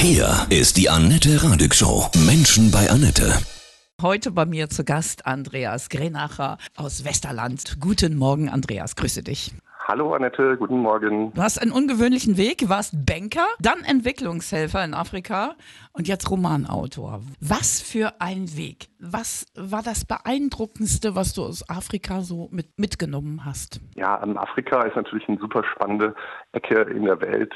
Hier ist die Annette Radig Show. Menschen bei Annette. Heute bei mir zu Gast Andreas Grenacher aus Westerland. Guten Morgen, Andreas. Grüße dich. Hallo Annette, guten Morgen. Du hast einen ungewöhnlichen Weg, warst Banker, dann Entwicklungshelfer in Afrika und jetzt Romanautor. Was für ein Weg. Was war das Beeindruckendste, was du aus Afrika so mit, mitgenommen hast? Ja, ähm, Afrika ist natürlich eine super spannende Ecke in der Welt.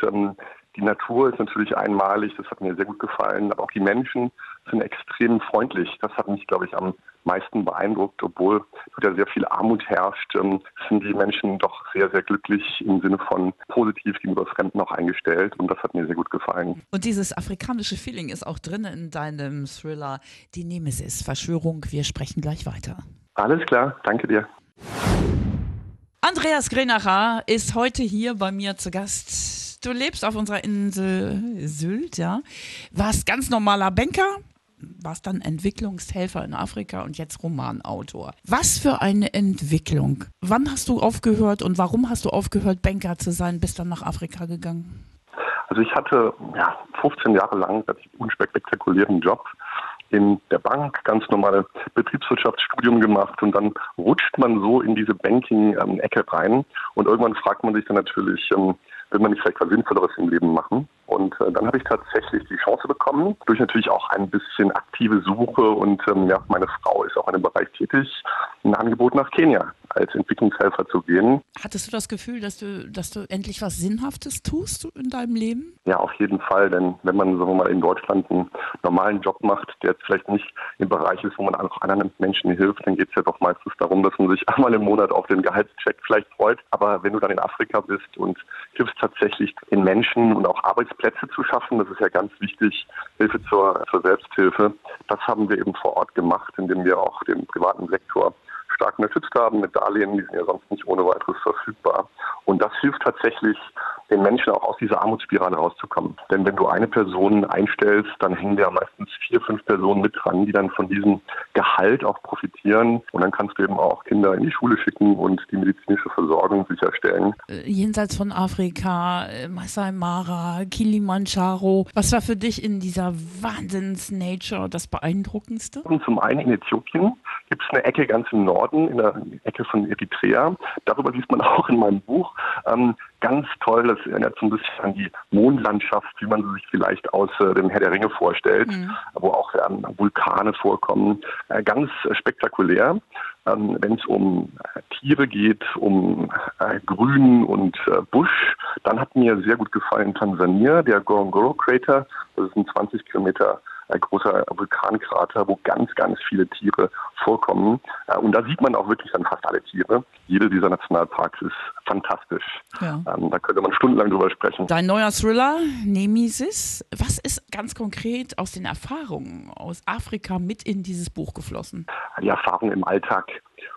Die Natur ist natürlich einmalig, das hat mir sehr gut gefallen, aber auch die Menschen sind extrem freundlich. Das hat mich, glaube ich, am meisten beeindruckt, obwohl ja sehr viel Armut herrscht, ähm, sind die Menschen doch sehr, sehr glücklich im Sinne von positiv gegenüber Fremden auch eingestellt und das hat mir sehr gut gefallen. Und dieses afrikanische Feeling ist auch drin in deinem Thriller Die Nemesis, Verschwörung. Wir sprechen gleich weiter. Alles klar, danke dir. Andreas Grenacher ist heute hier bei mir zu Gast du lebst auf unserer Insel Sylt, ja. Warst ganz normaler Banker, warst dann Entwicklungshelfer in Afrika und jetzt Romanautor. Was für eine Entwicklung. Wann hast du aufgehört und warum hast du aufgehört, Banker zu sein, bist dann nach Afrika gegangen? Also ich hatte ja, 15 Jahre lang einen unspektakulären Job in der Bank, ganz normale Betriebswirtschaftsstudium gemacht und dann rutscht man so in diese Banking-Ecke rein und irgendwann fragt man sich dann natürlich, ähm, will man nicht vielleicht was Sinnvolleres im Leben machen? Und äh, dann habe ich tatsächlich die Chance bekommen, durch natürlich auch ein bisschen aktive Suche und ähm, ja, meine Frau ist auch in dem Bereich tätig, ein Angebot nach Kenia als Entwicklungshelfer zu gehen. Hattest du das Gefühl, dass du, dass du endlich was Sinnhaftes tust in deinem Leben? Ja, auf jeden Fall, denn wenn man, sagen wir mal, in Deutschland einen normalen Job macht, der jetzt vielleicht nicht im Bereich ist, wo man auch anderen Menschen hilft, dann geht es ja doch meistens darum, dass man sich einmal im Monat auf den Gehaltscheck vielleicht freut. Aber wenn du dann in Afrika bist und hilfst tatsächlich den Menschen und auch Arbeitsplätzen Plätze zu schaffen. Das ist ja ganz wichtig, Hilfe zur, zur Selbsthilfe. Das haben wir eben vor Ort gemacht, indem wir auch den privaten Sektor stark unterstützt haben mit Darlehen, die sind ja sonst nicht ohne weiteres verfügbar. Und das hilft tatsächlich, den Menschen auch aus dieser Armutsspirale rauszukommen. Denn wenn du eine Person einstellst, dann hängen ja meistens vier, fünf Personen mit dran, die dann von diesem Gehalt auch profitieren. Und dann kannst du eben auch Kinder in die Schule schicken und die medizinische Versorgung sicherstellen. Äh, jenseits von Afrika, äh, Masai Mara, Kilimanjaro. Was war für dich in dieser Wahnsinns-Nature das Beeindruckendste? Und zum einen in Äthiopien gibt es eine Ecke ganz im Norden, in der Ecke von Eritrea. Darüber liest man auch in meinem Buch. Ähm, ganz toll, das erinnert so ein bisschen an die Mondlandschaft, wie man sie sich vielleicht aus äh, dem Herr der Ringe vorstellt, mhm. wo auch ähm, Vulkane vorkommen. Äh, ganz spektakulär. Ähm, Wenn es um äh, Tiere geht, um äh, Grün und äh, Busch, dann hat mir sehr gut gefallen Tansania, der Gorongoro Crater. Das ist ein 20 Kilometer ein großer Vulkankrater, wo ganz, ganz viele Tiere vorkommen. Äh, und da sieht man auch wirklich dann fast alle Tiere. Jede dieser Nationalparks ist fantastisch. Ja. Ähm, da könnte man stundenlang drüber sprechen. Dein neuer Thriller, Nemesis, was ist ganz konkret aus den Erfahrungen aus Afrika mit in dieses Buch geflossen? Die Erfahrung im Alltag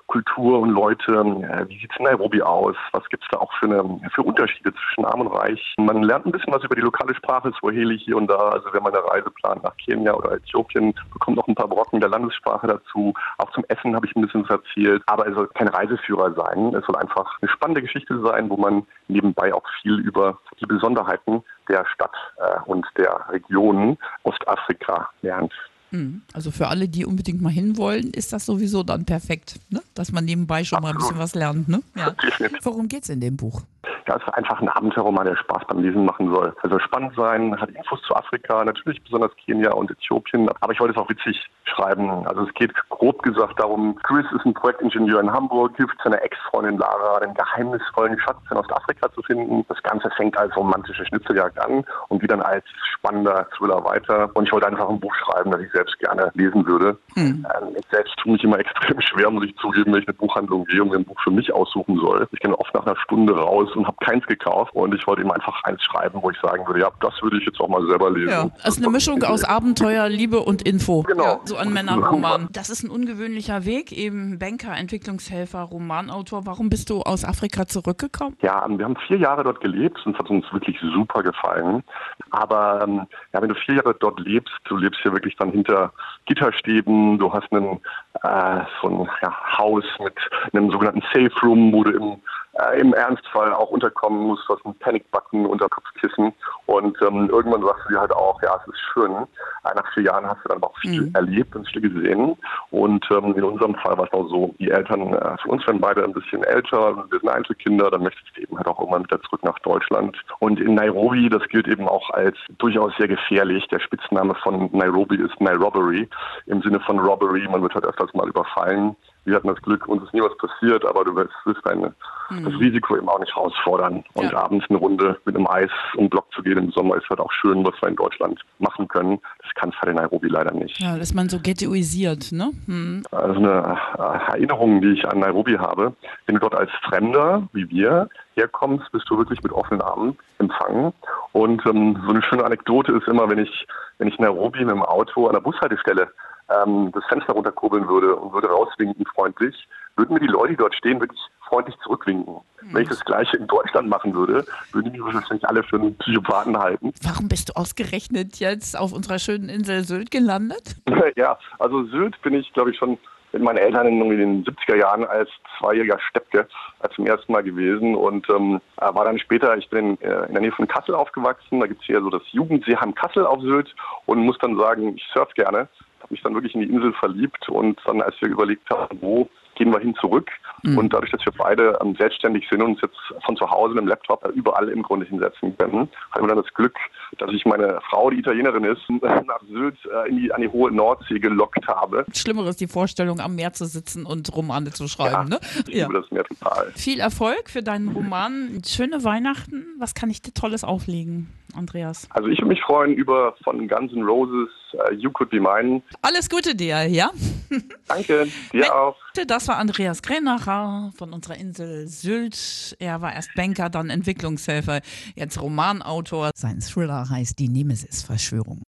Kultur und Leute. Äh, wie sieht es in Nairobi aus? Was gibt es da auch für, eine, für Unterschiede zwischen Arm und Reich? Man lernt ein bisschen was über die lokale Sprache, Swahili hier und da. Also wenn man eine Reise plant nach Kenia oder Äthiopien, bekommt noch ein paar Brocken der Landessprache dazu. Auch zum Essen habe ich ein bisschen was erzählt. Aber es soll kein Reiseführer sein. Es soll einfach eine spannende Geschichte sein, wo man nebenbei auch viel über die Besonderheiten der Stadt äh, und der Region Ostafrika lernt. Hm. Also für alle, die unbedingt mal hinwollen, ist das sowieso dann perfekt, ne? dass man nebenbei schon Absolut. mal ein bisschen was lernt. Ne? Ja. Worum geht es in dem Buch? Es ist einfach ein Abenteuerroman, der Spaß beim Lesen machen soll. Also spannend sein, hat Infos zu Afrika, natürlich besonders Kenia und Äthiopien, aber ich wollte es auch witzig schreiben. Also es geht grob gesagt darum, Chris ist ein Projektingenieur in Hamburg, hilft seiner Ex-Freundin Lara, den geheimnisvollen Schatz in Ostafrika zu finden. Das Ganze fängt als romantische Schnitzeljagd an und geht dann als spannender Thriller weiter. Und ich wollte einfach ein Buch schreiben, das ich selbst gerne lesen würde. Hm. Ähm, ich selbst tue mich immer extrem schwer, muss ich zugeben, wenn ich eine Buchhandlung gehe und mir ein Buch für mich aussuchen soll. Ich gehe oft nach einer Stunde raus und habe habe keins gekauft und ich wollte ihm einfach eins schreiben, wo ich sagen würde, ja, das würde ich jetzt auch mal selber lesen. Ja, das ist eine Mischung aus Abenteuer, Liebe und Info. Genau. Ja, so ein Männerroman. Das ist ein ungewöhnlicher Weg, eben Banker, Entwicklungshelfer, Romanautor. Warum bist du aus Afrika zurückgekommen? Ja, wir haben vier Jahre dort gelebt und es hat uns wirklich super gefallen. Aber ähm, ja, wenn du vier Jahre dort lebst, du lebst hier wirklich dann hinter Gitterstäben, du hast einen, äh, so ein ja, Haus mit einem sogenannten Safe Room, wo du im äh, im Ernstfall auch unterkommen muss, was ein Panikbutton unter Kopfkissen. Und ähm, irgendwann sagst du dir halt auch, ja, es ist schön. Äh, nach vier Jahren hast du dann auch viel mhm. erlebt und viel gesehen. Und ähm, in unserem Fall war es auch so, die Eltern äh, für uns werden beide ein bisschen älter, wir sind Einzelkinder, dann möchtest du eben halt auch irgendwann wieder zurück nach Deutschland. Und in Nairobi, das gilt eben auch als durchaus sehr gefährlich. Der Spitzname von Nairobi ist Nairobi im Sinne von Robbery. Man wird halt öfters mal überfallen wir hatten das Glück, uns ist nie was passiert, aber du willst, willst deine, mhm. das Risiko eben auch nicht herausfordern. Und ja. abends eine Runde mit einem Eis um Block zu gehen im Sommer ist halt auch schön, was wir in Deutschland machen können. Das kann es halt in Nairobi leider nicht. Ja, dass man so ghettoisiert, ne? Mhm. Also eine äh, Erinnerung, die ich an Nairobi habe, wenn du dort als Fremder, wie wir, herkommst, bist du wirklich mit offenen Armen empfangen. Und ähm, so eine schöne Anekdote ist immer, wenn ich, wenn ich Nairobi mit dem Auto an der Bushaltestelle ähm, das Fenster runterkurbeln würde und würde rauswinken freundlich, würden mir die Leute, die dort stehen, wirklich freundlich zurückwinken. Mhm. Wenn ich das Gleiche in Deutschland machen würde, würden die mich wahrscheinlich alle für einen Psychopathen halten. Warum bist du ausgerechnet jetzt auf unserer schönen Insel Sylt gelandet? ja, also Sylt bin ich, glaube ich, schon mit meinen Eltern in den 70er Jahren als zweijähriger Steppke zum ersten Mal gewesen und ähm, war dann später, ich bin in, äh, in der Nähe von Kassel aufgewachsen, da gibt es hier so das Jugendseeheim Kassel auf Sylt und muss dann sagen, ich surf gerne habe mich dann wirklich in die Insel verliebt und dann, als wir überlegt haben, wo gehen wir hin zurück. Mhm. Und dadurch, dass wir beide ähm, selbstständig sind und uns jetzt von zu Hause mit dem Laptop überall im Grunde hinsetzen können, haben wir dann das Glück, dass ich meine Frau, die Italienerin ist, nach Sylt äh, in die, an die hohe Nordsee gelockt habe. Schlimmeres die Vorstellung, am Meer zu sitzen und Romane zu schreiben. Ja, ne? Ich liebe ja. das Meer total. Viel Erfolg für deinen Roman. Schöne Weihnachten. Was kann ich dir Tolles auflegen? Andreas? Also ich würde mich freuen über von Guns N' Roses uh, You Could Be Mine. Alles Gute dir, ja? Danke, dir Wenn, auch. Das war Andreas Grenacher von unserer Insel Sylt. Er war erst Banker, dann Entwicklungshelfer, jetzt Romanautor. Sein Thriller heißt Die Nemesis-Verschwörung.